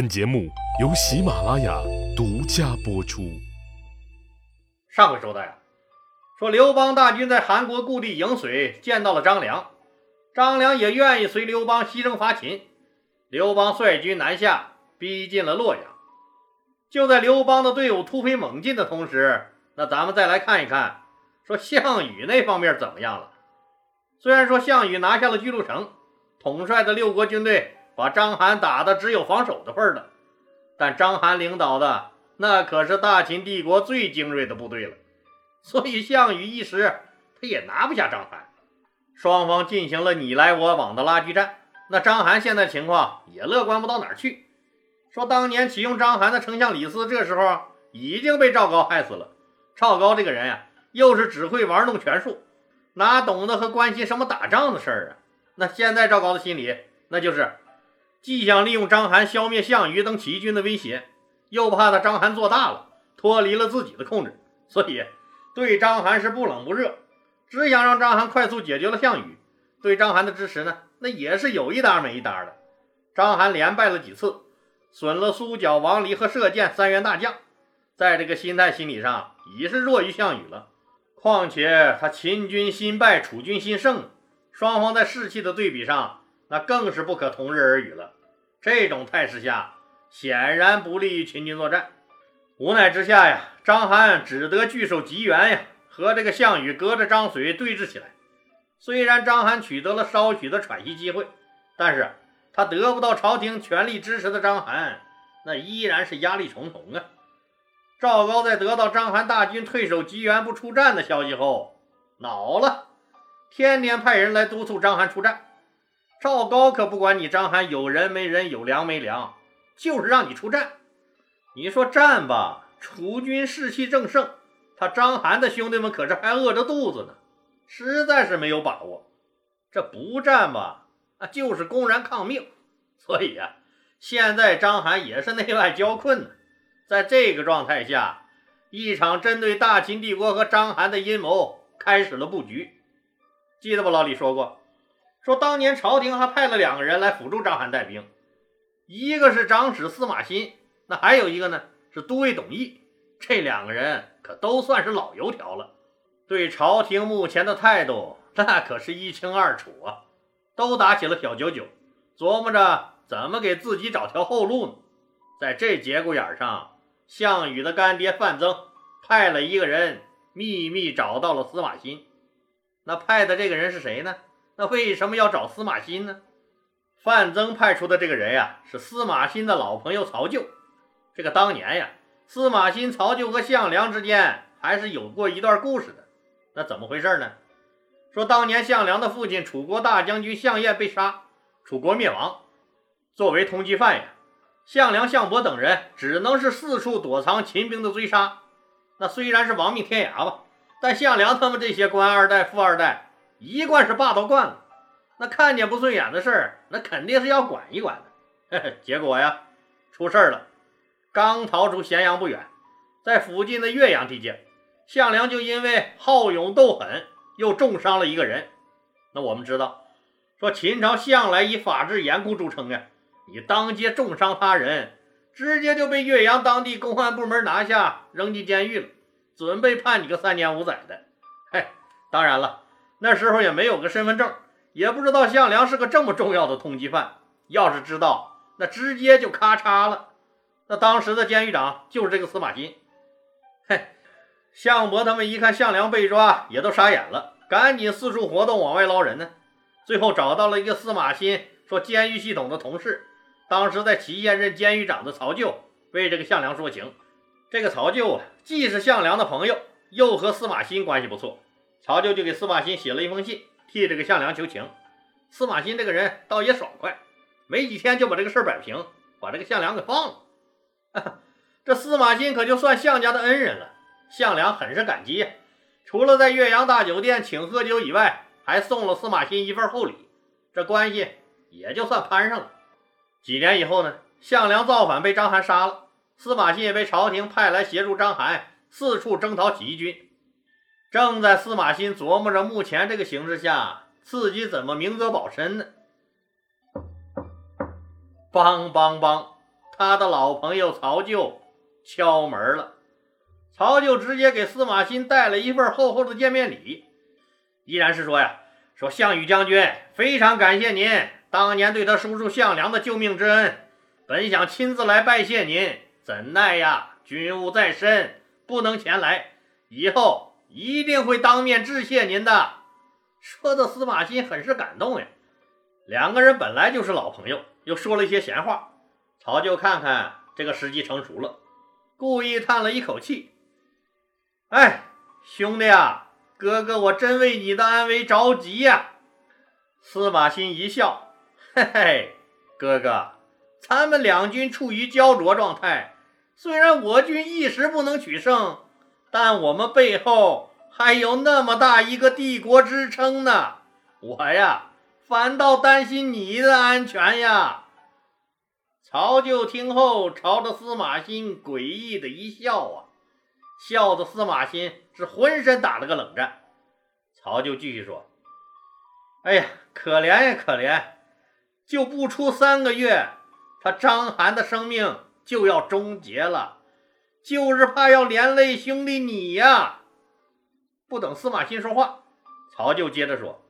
本节目由喜马拉雅独家播出。上回说到呀，说刘邦大军在韩国故地颍水见到了张良，张良也愿意随刘邦西征伐秦。刘邦率军南下，逼近了洛阳。就在刘邦的队伍突飞猛进的同时，那咱们再来看一看，说项羽那方面怎么样了？虽然说项羽拿下了巨鹿城，统帅的六国军队。把章邯打的只有防守的份儿了，但章邯领导的那可是大秦帝国最精锐的部队了，所以项羽一时他也拿不下章邯。双方进行了你来我往的拉锯战，那章邯现在情况也乐观不到哪儿去。说当年启用章邯的丞相李斯，这时候已经被赵高害死了。赵高这个人呀，又是只会玩弄权术，哪懂得和关心什么打仗的事儿啊？那现在赵高的心里，那就是。既想利用章邯消灭项羽等起义军的威胁，又怕他章邯做大了，脱离了自己的控制，所以对章邯是不冷不热，只想让章邯快速解决了项羽。对章邯的支持呢，那也是有一搭没一搭的。章邯连败了几次，损了苏角、王离和射箭三员大将，在这个心态心理上已是弱于项羽了。况且他秦军新败，楚军新胜，双方在士气的对比上。那更是不可同日而语了。这种态势下，显然不利于秦军作战。无奈之下呀，章邯只得据守吉原呀，和这个项羽隔着漳水对峙起来。虽然章邯取得了稍许的喘息机会，但是他得不到朝廷全力支持的章邯，那依然是压力重重啊。赵高在得到章邯大军退守吉原不出战的消息后，恼了，天天派人来督促章邯出战。赵高可不管你章邯有人没人，有粮没粮，就是让你出战。你说战吧，楚军士气正盛，他章邯的兄弟们可是还饿着肚子呢，实在是没有把握。这不战吧，啊，就是公然抗命。所以呀，现在章邯也是内外交困呢。在这个状态下，一场针对大秦帝国和章邯的阴谋开始了布局。记得不？老李说过。说当年朝廷还派了两个人来辅助章邯带兵，一个是长史司马欣，那还有一个呢是都尉董翳。这两个人可都算是老油条了，对朝廷目前的态度那可是一清二楚啊，都打起了小九九，琢磨着怎么给自己找条后路呢。在这节骨眼上，项羽的干爹范增派了一个人秘密找到了司马欣。那派的这个人是谁呢？那为什么要找司马欣呢？范增派出的这个人呀，是司马欣的老朋友曹咎。这个当年呀，司马欣、曹咎和项梁之间还是有过一段故事的。那怎么回事呢？说当年项梁的父亲楚国大将军项燕被杀，楚国灭亡。作为通缉犯呀，项梁、项伯等人只能是四处躲藏秦兵的追杀。那虽然是亡命天涯吧，但项梁他们这些官二代、富二代。一贯是霸道惯了，那看见不顺眼的事儿，那肯定是要管一管的。结果呀，出事儿了。刚逃出咸阳不远，在附近的岳阳地界，项梁就因为好勇斗狠，又重伤了一个人。那我们知道，说秦朝向来以法治严酷著称呀，你当街重伤他人，直接就被岳阳当地公安部门拿下，扔进监狱了，准备判你个三年五载的。嘿，当然了。那时候也没有个身份证，也不知道项梁是个这么重要的通缉犯。要是知道，那直接就咔嚓了。那当时的监狱长就是这个司马欣。嘿，项伯他们一看项梁被抓，也都傻眼了，赶紧四处活动往外捞人呢。最后找到了一个司马欣说监狱系统的同事，当时在祁县任监狱长的曹咎，为这个项梁说情。这个曹咎啊，既是项梁的朋友，又和司马欣关系不错。曹咎就给司马欣写了一封信，替这个项梁求情。司马欣这个人倒也爽快，没几天就把这个事儿摆平，把这个项梁给放了。这司马欣可就算项家的恩人了，项梁很是感激。除了在岳阳大酒店请喝酒以外，还送了司马欣一份厚礼，这关系也就算攀上了。几年以后呢，项梁造反被章邯杀了，司马欣也被朝廷派来协助章邯四处征讨起义军。正在司马欣琢磨着目前这个形势下自己怎么明哲保身呢？梆梆梆，他的老朋友曹咎敲门了。曹咎直接给司马欣带了一份厚厚的见面礼，依然是说呀，说项羽将军非常感谢您当年对他叔叔项梁的救命之恩，本想亲自来拜谢您，怎奈呀军务在身，不能前来，以后一定会当面致谢您的。说的司马欣很是感动呀。两个人本来就是老朋友，又说了一些闲话。曹咎看看这个时机成熟了，故意叹了一口气：“哎，兄弟啊，哥哥我真为你的安危着急呀。”司马欣一笑：“嘿嘿，哥哥，咱们两军处于焦灼状态，虽然我军一时不能取胜，但我们背后还有那么大一个帝国支撑呢。我呀。”反倒担心你的安全呀！曹咎听后，朝着司马欣诡异的一笑啊，笑的司马欣是浑身打了个冷战。曹咎继续说：“哎呀，可怜呀，可怜！就不出三个月，他章邯的生命就要终结了，就是怕要连累兄弟你呀！”不等司马欣说话，曹咎接着说。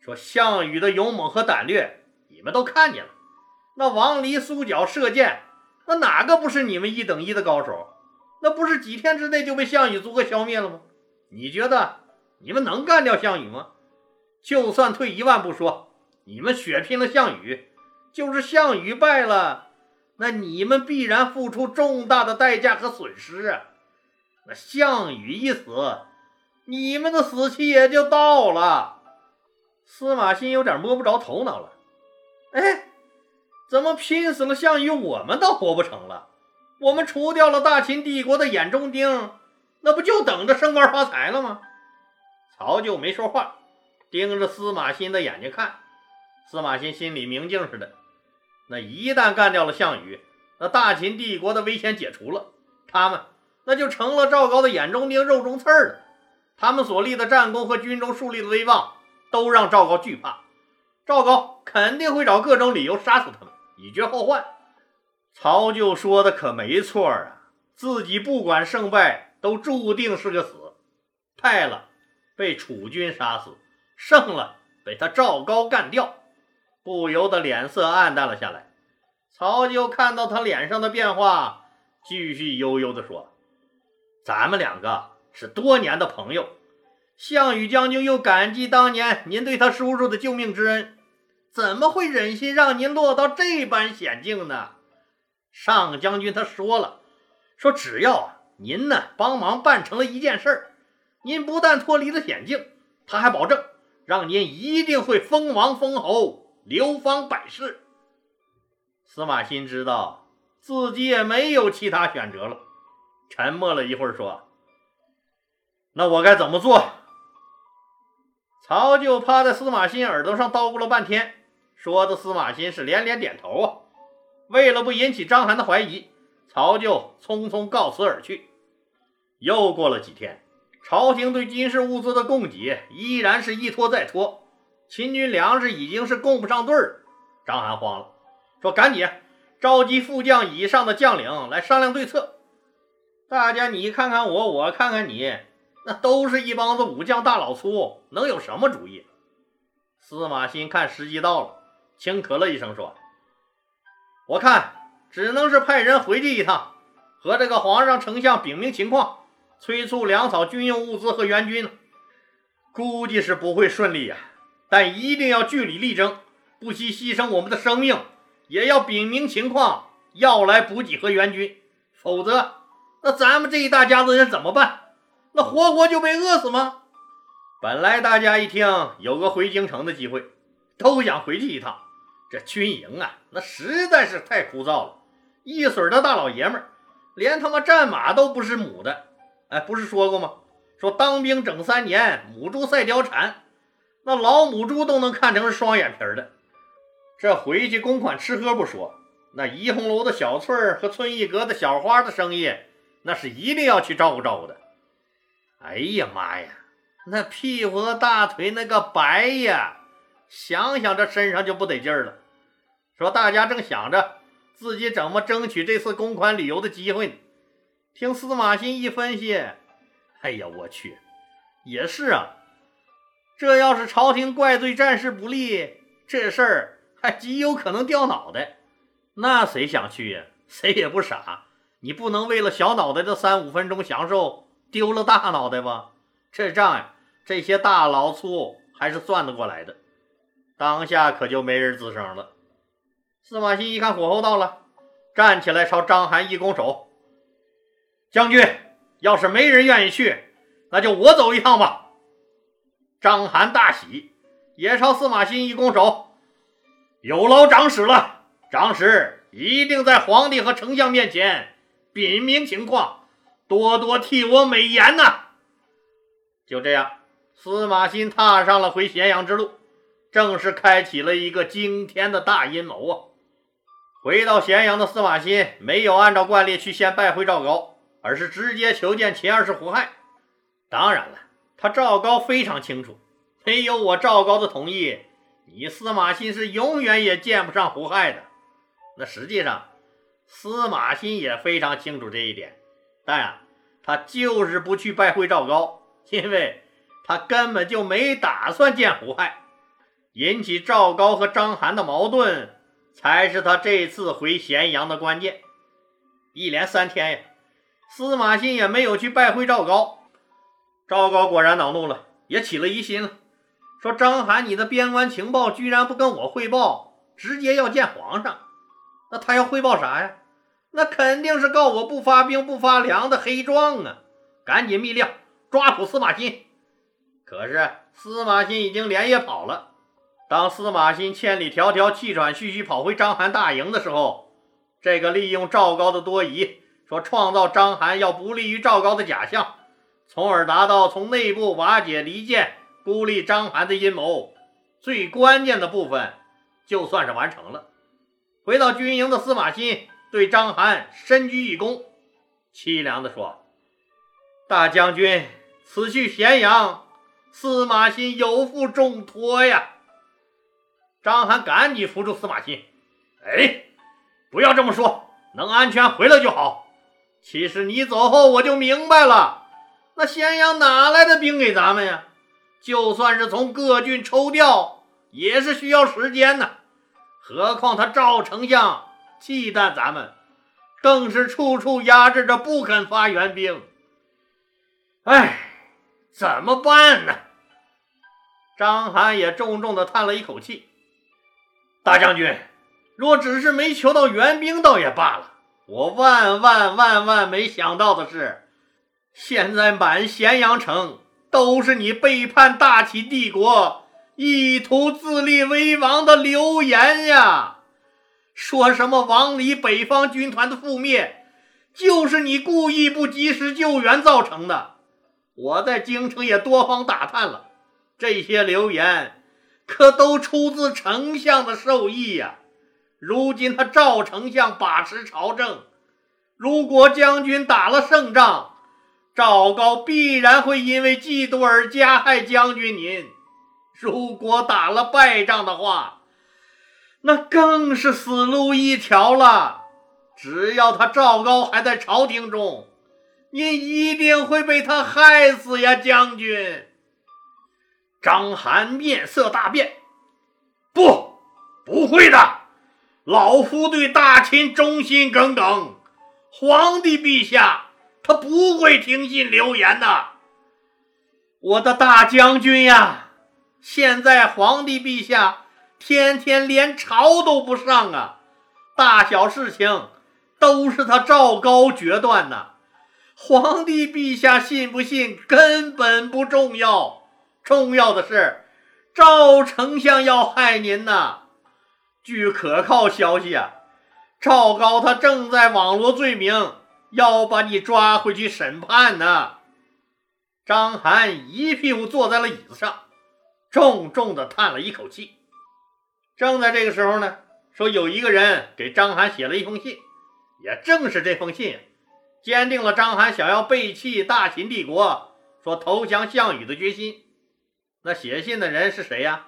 说项羽的勇猛和胆略，你们都看见了。那王离、苏角射箭，那哪个不是你们一等一的高手？那不是几天之内就被项羽逐个消灭了吗？你觉得你们能干掉项羽吗？就算退一万步说，你们血拼了项羽，就是项羽败了，那你们必然付出重大的代价和损失啊！那项羽一死，你们的死期也就到了。司马欣有点摸不着头脑了，哎，怎么拼死了项羽，我们倒活不成了？我们除掉了大秦帝国的眼中钉，那不就等着升官发财了吗？曹咎没说话，盯着司马欣的眼睛看。司马欣心里明镜似的，那一旦干掉了项羽，那大秦帝国的危险解除了，他们那就成了赵高的眼中钉、肉中刺儿了。他们所立的战功和军中树立的威望。都让赵高惧怕，赵高肯定会找各种理由杀死他们，以绝后患。曹咎说的可没错啊，自己不管胜败，都注定是个死。败了被楚军杀死，胜了被他赵高干掉，不由得脸色暗淡了下来。曹咎看到他脸上的变化，继续悠悠地说：“咱们两个是多年的朋友。”项羽将军又感激当年您对他叔叔的救命之恩，怎么会忍心让您落到这般险境呢？上将军他说了，说只要您呢帮忙办成了一件事儿，您不但脱离了险境，他还保证让您一定会封王封侯，流芳百世。司马欣知道自己也没有其他选择了，沉默了一会儿说：“那我该怎么做？”曹咎趴在司马欣耳朵上叨咕了半天，说的司马欣是连连点头啊。为了不引起章邯的怀疑，曹咎匆匆告辞而去。又过了几天，朝廷对军事物资的供给依然是一拖再拖，秦军粮食已经是供不上对儿。章邯慌了，说：“赶紧召集副将以上的将领来商量对策。大家你看看我，我看看你。”那都是一帮子武将大老粗，能有什么主意？司马欣看时机到了，轻咳了一声说：“我看只能是派人回去一趟，和这个皇上、丞相禀明情况，催促粮草、军用物资和援军。估计是不会顺利呀，但一定要据理力争，不惜牺牲我们的生命，也要禀明情况，要来补给和援军。否则，那咱们这一大家子人怎么办？”那活活就被饿死吗？本来大家一听有个回京城的机会，都想回去一趟。这军营啊，那实在是太枯燥了。一水的大老爷们儿，连他妈战马都不是母的。哎，不是说过吗？说当兵整三年，母猪赛貂蝉，那老母猪都能看成是双眼皮的。这回去公款吃喝不说，那怡红楼的小翠儿和春意阁的小花的生意，那是一定要去照顾照顾的。哎呀妈呀，那屁股和大腿那个白呀，想想这身上就不得劲儿了。说大家正想着自己怎么争取这次公款旅游的机会呢？听司马欣一分析，哎呀，我去，也是啊，这要是朝廷怪罪战事不利，这事儿还极有可能掉脑袋。那谁想去呀？谁也不傻，你不能为了小脑袋的三五分钟享受，丢了大脑袋吧？这账呀，这些大老粗还是算得过来的。当下可就没人吱声了。司马欣一看火候到了，站起来朝章邯一拱手：“将军，要是没人愿意去，那就我走一趟吧。”章邯大喜，也朝司马欣一拱手：“有劳长史了。长史一定在皇帝和丞相面前禀明情况，多多替我美言呐。”就这样，司马欣踏上了回咸阳之路。正式开启了一个惊天的大阴谋啊！回到咸阳的司马欣没有按照惯例去先拜会赵高，而是直接求见秦二世胡亥。当然了，他赵高非常清楚，没有我赵高的同意，你司马欣是永远也见不上胡亥的。那实际上，司马欣也非常清楚这一点，但他就是不去拜会赵高，因为他根本就没打算见胡亥。引起赵高和章邯的矛盾，才是他这次回咸阳的关键。一连三天呀，司马欣也没有去拜会赵高。赵高果然恼怒了，也起了疑心了，说：“章邯，你的边关情报居然不跟我汇报，直接要见皇上，那他要汇报啥呀？那肯定是告我不发兵、不发粮的黑状啊！赶紧密令抓捕司马欣。可是司马欣已经连夜跑了。”当司马欣千里迢迢、气喘吁吁跑回章邯大营的时候，这个利用赵高的多疑，说创造章邯要不利于赵高的假象，从而达到从内部瓦解离间、孤立章邯的阴谋，最关键的部分就算是完成了。回到军营的司马欣对章邯深鞠一躬，凄凉地说：“大将军，此去咸阳，司马欣有负重托呀。”张邯赶紧扶住司马欣，哎，不要这么说，能安全回来就好。其实你走后，我就明白了，那咸阳哪来的兵给咱们呀？就算是从各郡抽调，也是需要时间呢。何况他赵丞相忌惮咱们，更是处处压制着，不肯发援兵。哎，怎么办呢？张邯也重重地叹了一口气。大将军，若只是没求到援兵，倒也罢了。我万万万万没想到的是，现在满咸阳城都是你背叛大齐帝国、意图自立为王的流言呀！说什么王离北方军团的覆灭，就是你故意不及时救援造成的。我在京城也多方打探了，这些流言。可都出自丞相的授意呀！如今他赵丞相把持朝政，如果将军打了胜仗，赵高必然会因为嫉妒而加害将军您；如果打了败仗的话，那更是死路一条了。只要他赵高还在朝廷中，您一定会被他害死呀，将军。张邯面色大变，不，不会的，老夫对大秦忠心耿耿，皇帝陛下他不会听信流言的。我的大将军呀，现在皇帝陛下天天连朝都不上啊，大小事情都是他赵高决断呐。皇帝陛下信不信根本不重要。重要的是，赵丞相要害您呐！据可靠消息啊，赵高他正在网罗罪名，要把你抓回去审判呢。张邯一屁股坐在了椅子上，重重的叹了一口气。正在这个时候呢，说有一个人给张邯写了一封信，也正是这封信，坚定了张邯想要背弃大秦帝国，说投降项羽的决心。那写信的人是谁呀？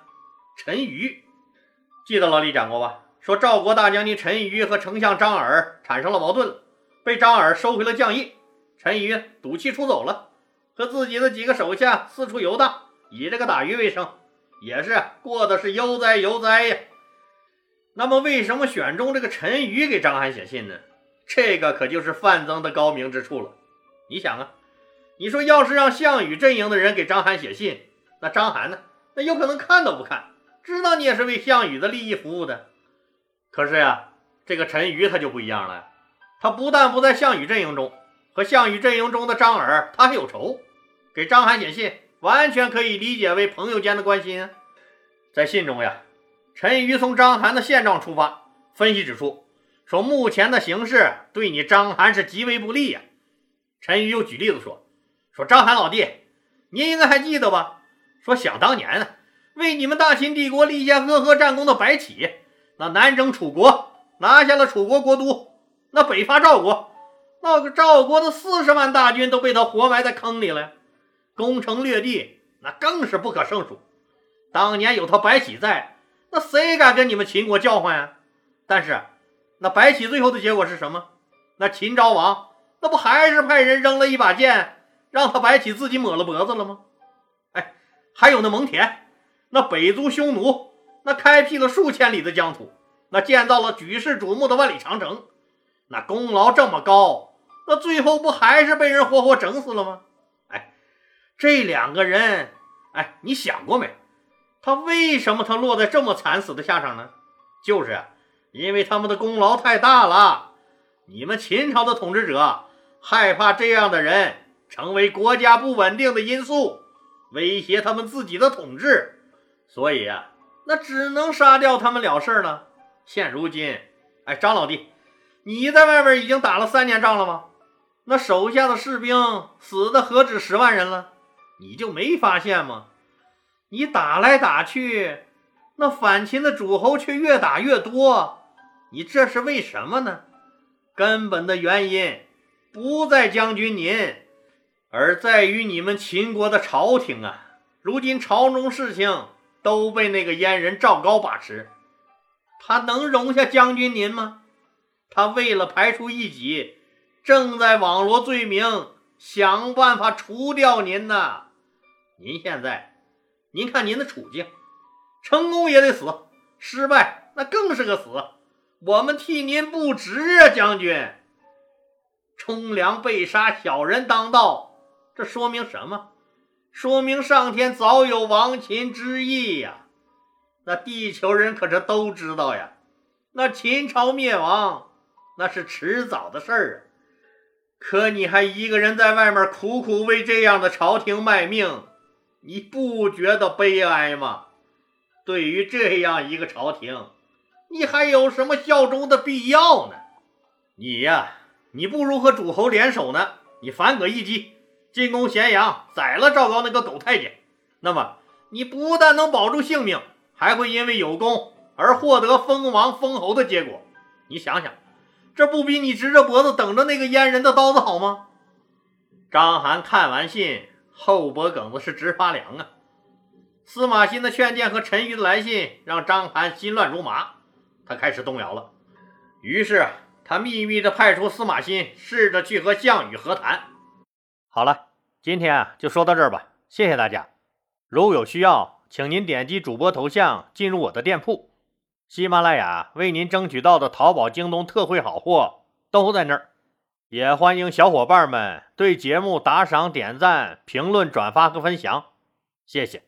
陈馀，记得老李讲过吧？说赵国大将军陈馀和丞相张耳产生了矛盾，被张耳收回了将印。陈馀赌气出走了，和自己的几个手下四处游荡，以这个打鱼为生，也是过的是悠哉悠哉呀。那么，为什么选中这个陈馀给章邯写信呢？这个可就是范增的高明之处了。你想啊，你说要是让项羽阵营的人给章邯写信，那章邯呢？那有可能看都不看，知道你也是为项羽的利益服务的。可是呀，这个陈馀他就不一样了，他不但不在项羽阵营中，和项羽阵营中的张耳他还有仇，给章邯写信，完全可以理解为朋友间的关心。在信中呀，陈馀从章邯的现状出发，分析指出。说目前的形势对你章邯是极为不利呀。陈馀又举例子说：“说章邯老弟，您应该还记得吧？说想当年呢，为你们大秦帝国立下赫赫战功的白起，那南征楚国，拿下了楚国国都，那北伐赵国，那个赵国的四十万大军都被他活埋在坑里了，攻城略地，那更是不可胜数。当年有他白起在，那谁敢跟你们秦国叫唤呀？但是。”那白起最后的结果是什么？那秦昭王那不还是派人扔了一把剑，让他白起自己抹了脖子了吗？哎，还有那蒙恬，那北族匈奴，那开辟了数千里的疆土，那建造了举世瞩目的万里长城，那功劳这么高，那最后不还是被人活活整死了吗？哎，这两个人，哎，你想过没？他为什么他落在这么惨死的下场呢？就是。因为他们的功劳太大了，你们秦朝的统治者害怕这样的人成为国家不稳定的因素，威胁他们自己的统治，所以啊，那只能杀掉他们了事了。现如今，哎，张老弟，你在外面已经打了三年仗了吗？那手下的士兵死的何止十万人了，你就没发现吗？你打来打去，那反秦的诸侯却越打越多。你这是为什么呢？根本的原因不在将军您，而在于你们秦国的朝廷啊！如今朝中事情都被那个阉人赵高把持，他能容下将军您吗？他为了排除异己，正在网罗罪名，想办法除掉您呢。您现在，您看您的处境，成功也得死，失败那更是个死。我们替您不值啊，将军！冲凉被杀，小人当道，这说明什么？说明上天早有亡秦之意呀！那地球人可是都知道呀，那秦朝灭亡那是迟早的事儿啊！可你还一个人在外面苦苦为这样的朝廷卖命，你不觉得悲哀吗？对于这样一个朝廷。你还有什么效忠的必要呢？你呀，你不如和诸侯联手呢。你反戈一击，进攻咸阳，宰了赵高那个狗太监。那么，你不但能保住性命，还会因为有功而获得封王封侯的结果。你想想，这不比你直着脖子等着那个阉人的刀子好吗？张邯看完信，后脖梗子是直发凉啊。司马欣的劝谏和陈馀的来信，让张邯心乱如麻。他开始动摇了，于是他秘密地派出司马欣，试着去和项羽和谈。好了，今天啊就说到这儿吧，谢谢大家。如有需要，请您点击主播头像进入我的店铺，喜马拉雅为您争取到的淘宝、京东特惠好货都在那儿。也欢迎小伙伴们对节目打赏、点赞、评论、转发和分享，谢谢。